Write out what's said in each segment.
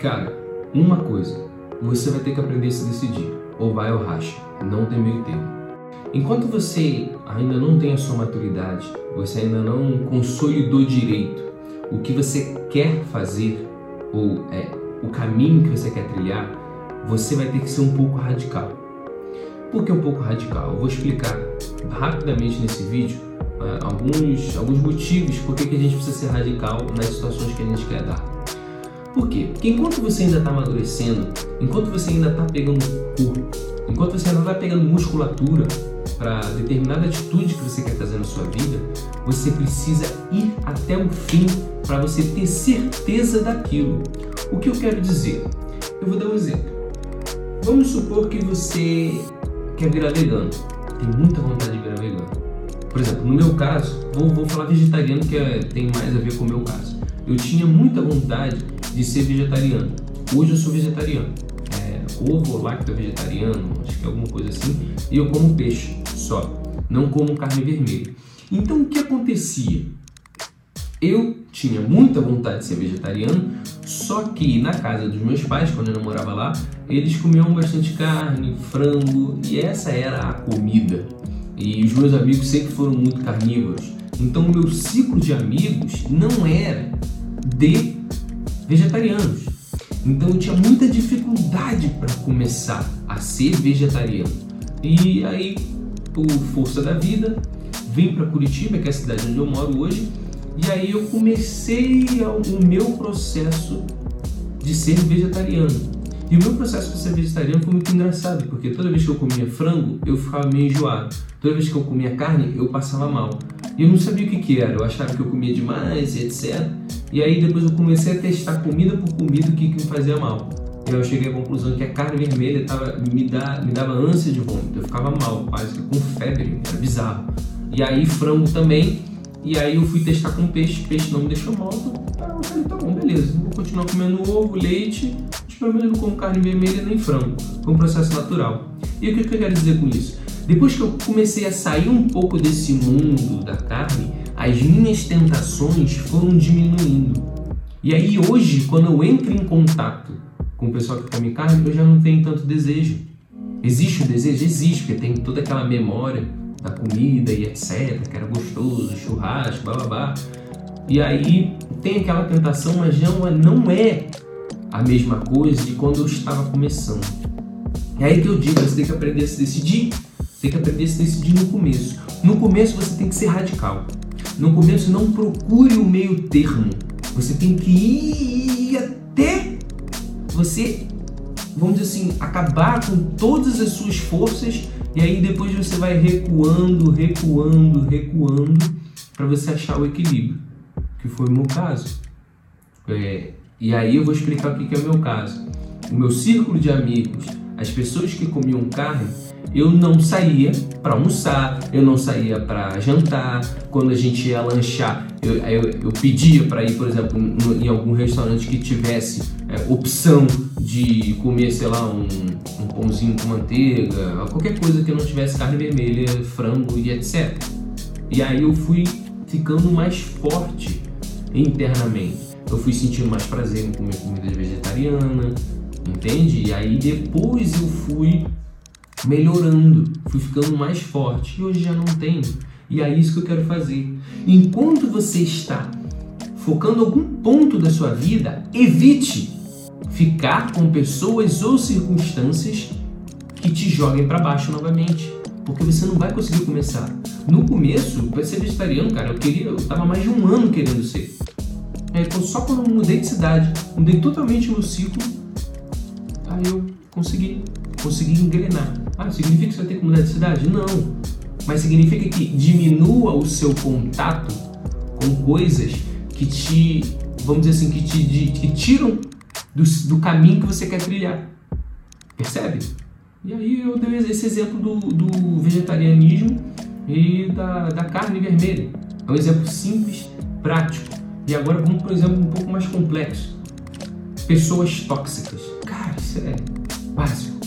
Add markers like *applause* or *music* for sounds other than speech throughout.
Cara, uma coisa, você vai ter que aprender a se decidir. Ou vai ou racha. Não tem meio termo. Enquanto você ainda não tem a sua maturidade, você ainda não consolidou direito o que você quer fazer, ou é, o caminho que você quer trilhar, você vai ter que ser um pouco radical. Por que um pouco radical? Eu vou explicar rapidamente nesse vídeo uh, alguns, alguns motivos por que a gente precisa ser radical nas situações que a gente quer dar. Por quê? Porque enquanto você ainda está amadurecendo, enquanto você ainda está pegando corpo, enquanto você ainda está pegando musculatura para determinada atitude que você quer fazer na sua vida, você precisa ir até o fim para você ter certeza daquilo. O que eu quero dizer? Eu vou dar um exemplo. Vamos supor que você quer virar vegano, tem muita vontade de virar vegano. Por exemplo, no meu caso, vou, vou falar vegetariano que é, tem mais a ver com o meu caso. Eu tinha muita vontade de ser vegetariano. Hoje eu sou vegetariano. É, ovo, lacto vegetariano, acho que é alguma coisa assim. E eu como peixe só, não como carne vermelha. Então o que acontecia? Eu tinha muita vontade de ser vegetariano, só que na casa dos meus pais, quando eu não morava lá, eles comiam bastante carne, frango e essa era a comida. E os meus amigos sempre foram muito carnívoros. Então o meu ciclo de amigos não era de vegetarianos. Então eu tinha muita dificuldade para começar a ser vegetariano. E aí, por força da vida, vim para Curitiba, que é a cidade onde eu moro hoje, e aí eu comecei o meu processo de ser vegetariano. E o meu processo de ser vegetariano foi muito engraçado, porque toda vez que eu comia frango, eu ficava meio enjoado. Toda vez que eu comia carne, eu passava mal. E eu não sabia o que, que era, eu achava que eu comia demais e etc. E aí depois eu comecei a testar comida por comida o que, que me fazia mal. E aí eu cheguei à conclusão que a carne vermelha tava, me, dá, me dava ânsia de vômito, eu ficava mal, quase com febre, era bizarro. E aí frango também, e aí eu fui testar com peixe, peixe não me deixou mal, então, eu falei, tá bom, beleza, vou continuar comendo ovo, leite, mas pelo menos não como carne vermelha nem frango. Foi um processo natural. E o que eu quero dizer com isso? Depois que eu comecei a sair um pouco desse mundo da carne, as minhas tentações foram diminuindo. E aí hoje, quando eu entro em contato com o pessoal que come carne, eu já não tenho tanto desejo. Existe o desejo? Existe, porque tem toda aquela memória da comida e etc, que era gostoso, churrasco, blá. E aí tem aquela tentação, mas não, é, não é a mesma coisa de quando eu estava começando. É aí que eu digo, você tem que aprender a se decidir, você tem que aprender a se decidir no começo. No começo você tem que ser radical. No começo não procure o meio termo. Você tem que ir até você, vamos dizer assim, acabar com todas as suas forças e aí depois você vai recuando, recuando, recuando para você achar o equilíbrio, que foi o meu caso. É, e aí eu vou explicar o que é o meu caso. O meu círculo de amigos, as pessoas que comiam carne, eu não saía para almoçar, eu não saía para jantar. Quando a gente ia lanchar, eu, eu, eu pedia para ir, por exemplo, no, em algum restaurante que tivesse é, opção de comer, sei lá, um, um pãozinho com manteiga, qualquer coisa que não tivesse carne vermelha, frango e etc. E aí eu fui ficando mais forte internamente. Eu fui sentindo mais prazer em comer comida vegetariana, entende? E aí depois eu fui melhorando, fui ficando mais forte e hoje já não tenho. E é isso que eu quero fazer. Enquanto você está focando algum ponto da sua vida, evite ficar com pessoas ou circunstâncias que te joguem para baixo novamente, porque você não vai conseguir começar. No começo, para ser vegetariano, cara, eu queria, eu tava mais de um ano querendo ser. É, então, só quando eu mudei de cidade, mudei totalmente o meu ciclo, aí eu consegui, consegui engrenar. Ah, significa que você vai ter que mudar de cidade? Não. Mas significa que diminua o seu contato com coisas que te, vamos dizer assim, que te que tiram do, do caminho que você quer trilhar. Percebe? E aí eu dei esse exemplo do, do vegetarianismo e da, da carne vermelha. É um exemplo simples, prático. E agora vamos para um exemplo um pouco mais complexo. Pessoas tóxicas. Cara, isso é básico.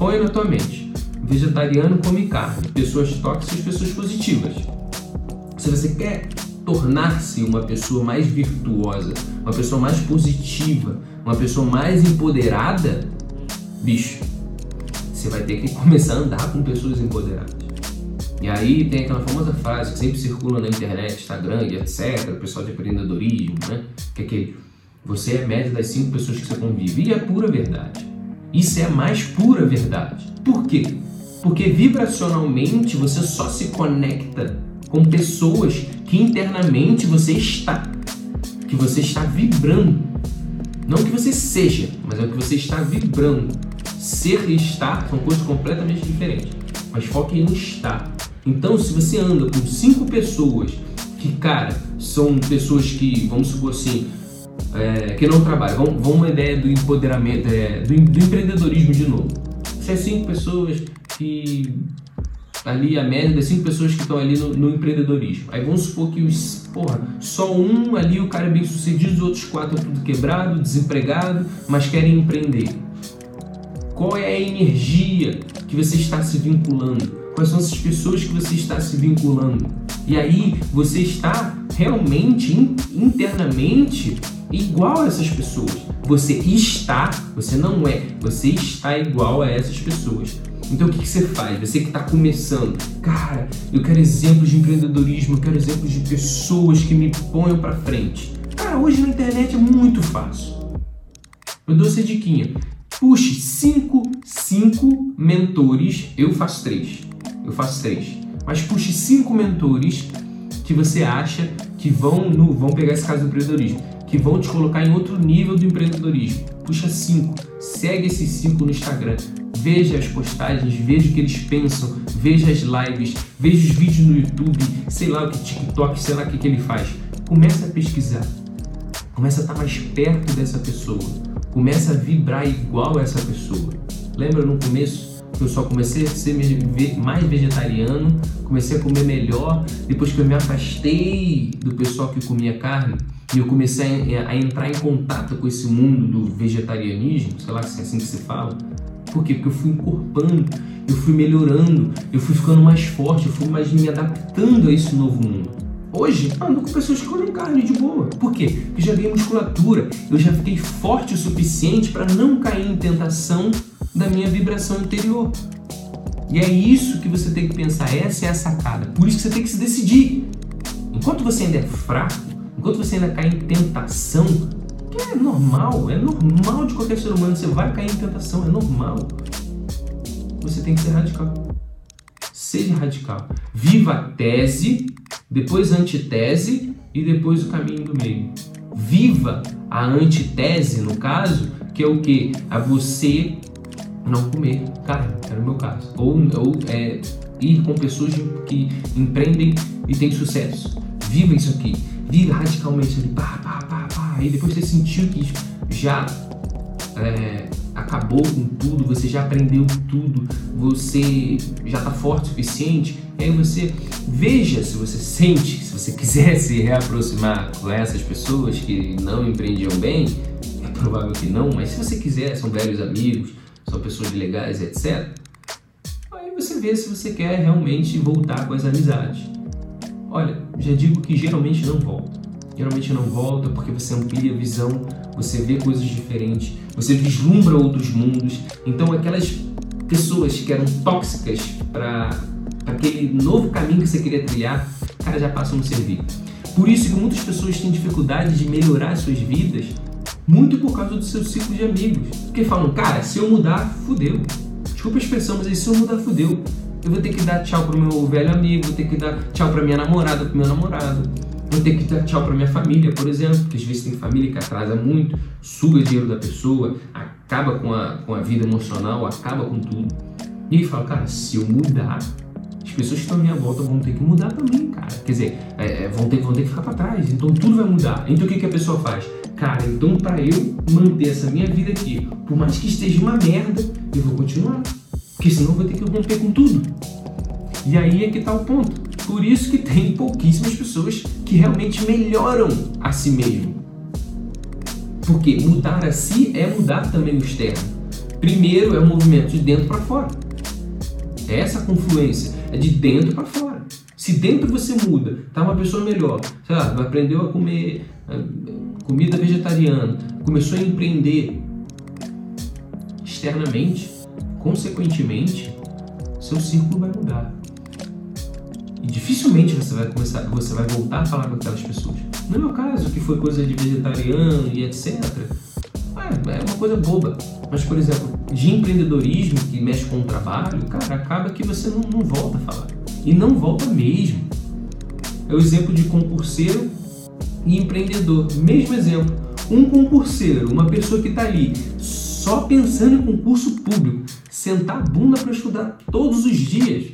Põe na tua mente. Vegetariano come carne. Pessoas tóxicas, pessoas positivas. Se você quer tornar-se uma pessoa mais virtuosa, uma pessoa mais positiva, uma pessoa mais empoderada, bicho, você vai ter que *laughs* começar a andar com pessoas empoderadas. E aí tem aquela famosa frase que sempre circula na internet, Instagram e etc, o pessoal de empreendedorismo, né? Que é que você é média das cinco pessoas que você convive. E é pura verdade. Isso é a mais pura verdade. Por quê? Porque vibracionalmente você só se conecta com pessoas que internamente você está, que você está vibrando. Não que você seja, mas é o que você está vibrando. Ser e estar são coisas completamente diferentes. Mas foque no estar. Então, se você anda com cinco pessoas que, cara, são pessoas que, vamos supor assim, é, que não trabalham, vamos, vamos uma ideia do empoderamento, é, do, do, empreendedorismo de novo. Se é cinco pessoas que ali a média das cinco pessoas que estão ali no, no, empreendedorismo. Aí vamos supor que os, porra, só um ali o cara é bem sucedido, os outros quatro tudo quebrado, desempregado, mas querem empreender. Qual é a energia que você está se vinculando? Quais são essas pessoas que você está se vinculando? E aí você está realmente internamente igual a essas pessoas. Você está, você não é, você está igual a essas pessoas. Então o que, você faz? Você que está começando, cara, eu quero exemplos de empreendedorismo, eu quero exemplos de pessoas que me ponham para frente. Cara, hoje na internet é muito fácil. Eu dou essa diquinha. Puxe cinco, cinco mentores. Eu faço três. Eu faço três. Mas puxe cinco mentores que você acha que vão, no, vão pegar esse caso do empreendedorismo, que vão te colocar em outro nível do empreendedorismo. Puxa cinco. Segue esses cinco no Instagram veja as postagens, veja o que eles pensam, veja as lives, veja os vídeos no YouTube, sei lá o que TikTok, sei lá o que, que ele faz. Começa a pesquisar, começa a estar mais perto dessa pessoa, começa a vibrar igual a essa pessoa. Lembra no começo que eu só comecei a ser mais vegetariano, comecei a comer melhor, depois que eu me afastei do pessoal que comia carne, e eu comecei a, entrar em contato com esse mundo do vegetarianismo, sei lá se é assim que se fala, por quê? Porque eu fui encorpando, eu fui melhorando, eu fui ficando mais forte, eu fui mais me adaptando a esse novo mundo. Hoje, ando com pessoas que comem carne de boa. Por quê? Porque já ganhei musculatura, eu já fiquei forte o suficiente para não cair em tentação da minha vibração anterior. E é isso que você tem que pensar, essa é a sacada. Por isso que você tem que se decidir. Enquanto você ainda é fraco, enquanto você ainda cai em tentação, que é normal, é normal de qualquer ser humano. Você vai cair em tentação, é normal. Você tem que ser radical. Seja radical. Viva a tese, depois a antitese e depois o caminho do meio. Viva a antitese, no caso, que é o que? A você não comer carne, era o meu caso. Ou, ou é, ir com pessoas que empreendem e têm sucesso. Viva isso aqui. Viva radicalmente ali. Pá, pá, pá, Aí depois você sentiu que já é, acabou com tudo, você já aprendeu tudo, você já está forte o suficiente, aí você veja se você sente, se você *laughs* quiser se reaproximar com essas pessoas que não empreendiam bem, é provável que não, mas se você quiser, são velhos amigos, são pessoas legais, etc. Aí você vê se você quer realmente voltar com as amizades. Olha, já digo que geralmente não volta geralmente não volta porque você amplia a visão, você vê coisas diferentes, você vislumbra outros mundos. Então, aquelas pessoas que eram tóxicas para aquele novo caminho que você queria trilhar, cara, já passam a não servir. Por isso que muitas pessoas têm dificuldade de melhorar suas vidas, muito por causa do seu ciclo de amigos. Porque falam, cara, se eu mudar, fudeu. Desculpa a expressão, mas aí, se eu mudar, fudeu. Eu vou ter que dar tchau pro meu velho amigo, vou ter que dar tchau pra minha namorada, pro meu namorado Vou ter que dar tchau para minha família, por exemplo, porque às vezes tem família que atrasa muito, suga dinheiro da pessoa, acaba com a, com a vida emocional, acaba com tudo. E aí fala, cara, se eu mudar, as pessoas que estão à minha volta vão ter que mudar também, cara. Quer dizer, é, é vão, ter, vão ter que ficar para trás. Então tudo vai mudar. Então o que, que a pessoa faz? Cara, então para eu manter essa minha vida aqui, por mais que esteja uma merda, eu vou continuar. Porque senão vou ter que romper com tudo. E aí é que tá o ponto. Por isso que tem pouquíssimas pessoas que realmente melhoram a si mesmo. Porque mudar a si é mudar também o externo. Primeiro é o movimento de dentro para fora. É essa confluência é de dentro para fora. Se dentro você muda, tá uma pessoa melhor, sabe? aprendeu a comer comida vegetariana, começou a empreender externamente, consequentemente, seu círculo vai mudar. E dificilmente você vai começar, você vai voltar a falar com aquelas pessoas. No meu caso, que foi coisa de vegetariano e etc, é, é uma coisa boba. Mas, por exemplo, de empreendedorismo que mexe com o trabalho, cara, acaba que você não, não volta a falar. E não volta mesmo. É o exemplo de concurseiro e empreendedor. Mesmo exemplo. Um concurseiro, uma pessoa que está ali só pensando em concurso público, sentar a bunda para estudar todos os dias.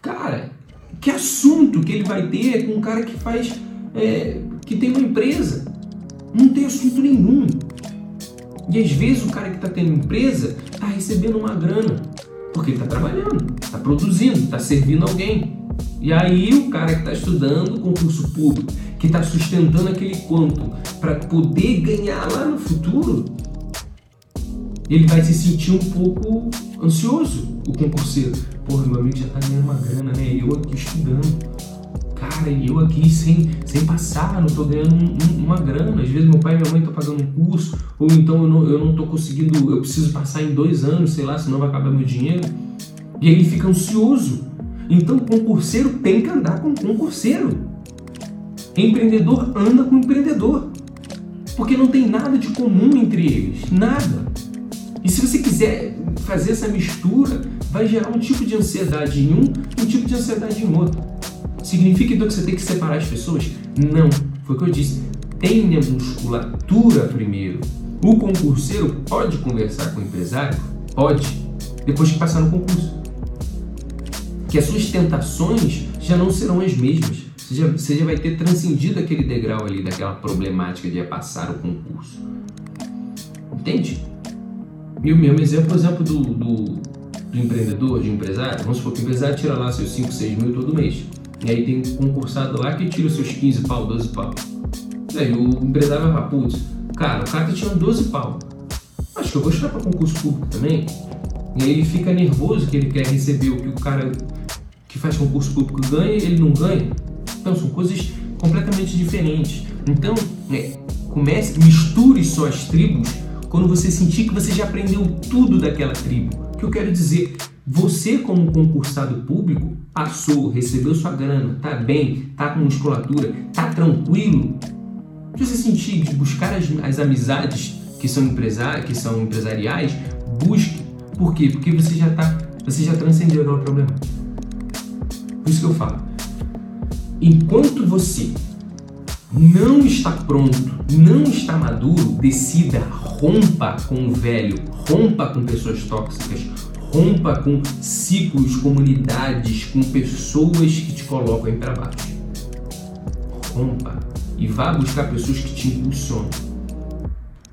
Cara, que assunto que ele vai ter com um cara que faz. É, que tem uma empresa? Não tem assunto nenhum. E às vezes o cara que está tendo empresa está recebendo uma grana, porque ele está trabalhando, está produzindo, está servindo alguém. E aí o cara que está estudando concurso público, que está sustentando aquele quanto para poder ganhar lá no futuro, ele vai se sentir um pouco ansioso, o concurseiro. Porra, meu amigo já está ganhando uma grana, né? Eu aqui estudando cara, eu aqui sem, sem passar, não tô ganhando um, um, uma grana. Às vezes meu pai e minha mãe estão pagando um curso, ou então eu não, eu não tô conseguindo, eu preciso passar em dois anos, sei lá, senão vai acabar meu dinheiro. E aí ele fica ansioso. Então concurseiro tem que andar com concurseiro. Empreendedor anda com empreendedor. Porque não tem nada de comum entre eles. Nada. E se você quiser fazer essa mistura, vai gerar um tipo de ansiedade em um um tipo de ansiedade em outro. Significa então que você tem que separar as pessoas? Não. Foi o que eu disse. Tenha musculatura primeiro. O concurseiro pode conversar com o empresário? Pode. Depois que passar no concurso. Que as suas tentações já não serão as mesmas. Você já, você já vai ter transcendido aquele degrau ali daquela problemática de passar o concurso. Entende? E o mesmo exemplo, por exemplo, do, do, do empreendedor, de empresário. Vamos supor que o empresário tira lá seus 5, 6 mil todo mês. E aí tem um concursado lá que tira os seus 15 pau, 12 pau. E aí o empresário vai falar, putz, cara, o cara tá tirando 12 pau. Acho que eu vou estudar para concurso público também. E aí ele fica nervoso que ele quer receber o que o cara que faz concurso público ganha e ele não ganha. Então são coisas completamente diferentes. Então, é, comece, misture só as tribos quando você sentir que você já aprendeu tudo daquela tribo. O que eu quero dizer? Você, como concursado público, passou, recebeu sua grana, tá bem, tá com musculatura, tá tranquilo. Se você sentir de buscar as, as amizades que são empresários, que são empresariais, busque. Por quê? Porque você já tá, você já transcendeu o problema. Por isso que eu falo. Enquanto você não está pronto, não está maduro, decida, rompa com o velho, rompa com pessoas tóxicas, Rompa com ciclos, comunidades, com pessoas que te colocam para baixo. Rompa e vá buscar pessoas que te impulsionam.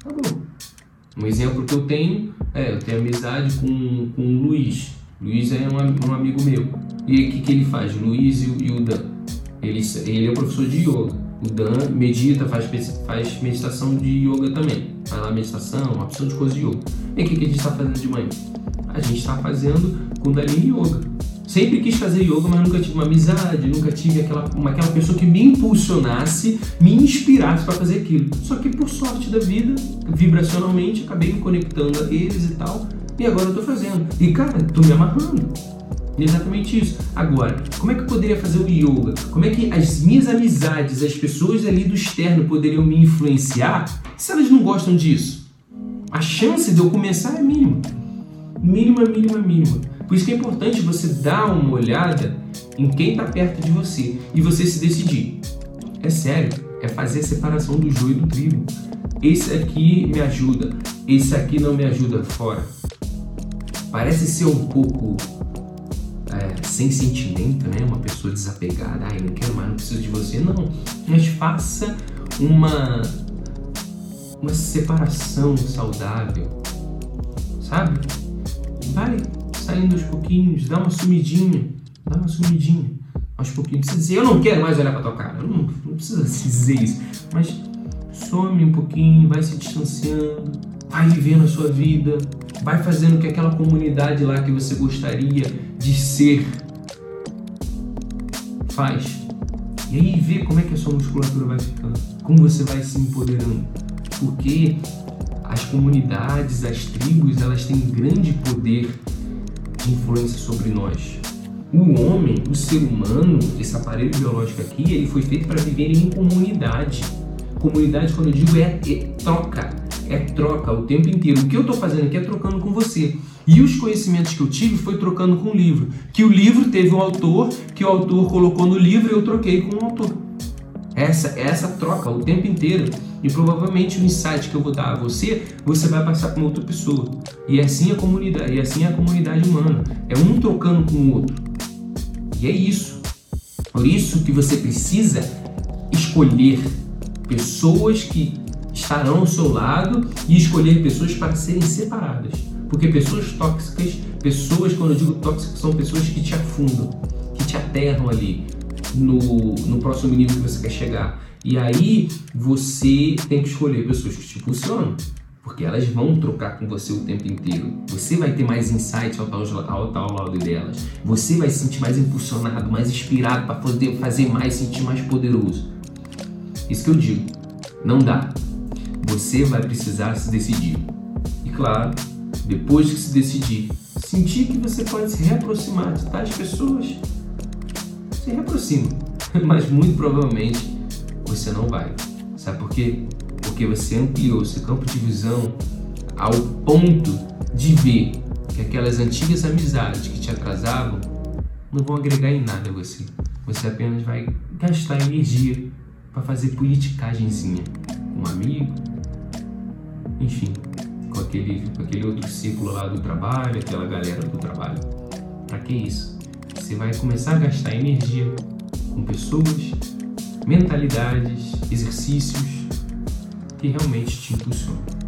Acabou. Um exemplo que eu tenho é, eu tenho amizade com, com o Luiz. Luiz é um, um amigo meu. E o que, que ele faz? Luiz e, e o Dan. Ele, ele é professor de yoga. O Dan medita, faz, faz meditação de yoga também. Faz lá meditação, uma opção de coisa de yoga. E o que, que a gente está fazendo de manhã? a gente está fazendo Kundalini Yoga. Sempre quis fazer yoga, mas nunca tive uma amizade, nunca tive aquela, uma, aquela pessoa que me impulsionasse, me inspirasse para fazer aquilo. Só que por sorte da vida, vibracionalmente, acabei me conectando a eles e tal, e agora eu tô fazendo. E cara, tô me amarrando. Exatamente isso. Agora, como é que eu poderia fazer o yoga? Como é que as minhas amizades, as pessoas ali do externo poderiam me influenciar se elas não gostam disso? A chance de eu começar é mínima mínima, mínima, mínima. Por isso que é importante você dar uma olhada em quem está perto de você e você se decidir. É sério, é fazer a separação do joio do trigo. Esse aqui me ajuda, esse aqui não me ajuda fora. Parece ser um pouco é, sem sentimento, né? Uma pessoa desapegada, ai, não quero mais, não preciso de você. Não, mas faça uma uma separação saudável, sabe? vai saindo aos pouquinhos, dá uma sumidinha, dá uma sumidinha aos pouquinhos. Não precisa dizer, eu não quero mais olhar para tua cara, não, não precisa *laughs* dizer isso, mas some um pouquinho, vai se distanciando, vai vivendo a sua vida, vai fazendo que aquela comunidade lá que você gostaria de ser Faz. E aí vê como é que a sua musculatura vai ficando, como você vai se empoderando. Porque as comunidades, as tribos, elas têm grande poder de influência sobre nós. O homem, o ser humano, esse aparelho biológico aqui, ele foi feito para viver em comunidade. Comunidade, quando eu digo, é, é troca. É troca o tempo inteiro. O que eu estou fazendo aqui é trocando com você. E os conhecimentos que eu tive foi trocando com o livro. Que o livro teve um autor, que o autor colocou no livro e eu troquei com o autor. Essa, essa troca o tempo inteiro. E provavelmente o insight que eu vou dar a você, você vai passar para outra pessoa. E assim a comunidade, e assim a comunidade humana. É um trocando com o outro. E é isso. Por isso que você precisa escolher pessoas que estarão ao seu lado e escolher pessoas para serem separadas. Porque pessoas tóxicas, pessoas, quando eu digo tóxicas, são pessoas que te afundam, que te aterram ali no, no próximo nível que você quer chegar. E aí você tem que escolher pessoas que te impulsionam, porque elas vão trocar com você o tempo inteiro. Você vai ter mais insights ao estar ao lado delas. Você vai se sentir mais impulsionado, mais inspirado para poder fazer mais, sentir mais poderoso. Isso que eu digo. Não dá. Você vai precisar se decidir. E claro, depois que se decidir, sentir que você pode se reaproximar de tais pessoas, se reaproxima. *laughs* Mas muito provavelmente você não vai. Sabe por quê? Porque você ampliou seu campo de visão ao ponto de ver que aquelas antigas amizades que te atrasavam não vão agregar em nada a você. Você apenas vai gastar energia para fazer politicagemzinha com um amigo, enfim, com aquele, com aquele outro círculo lá do trabalho, aquela galera do trabalho. Para que isso? Você vai começar a gastar energia com pessoas, mentalidades, exercícios que realmente te impulsionam.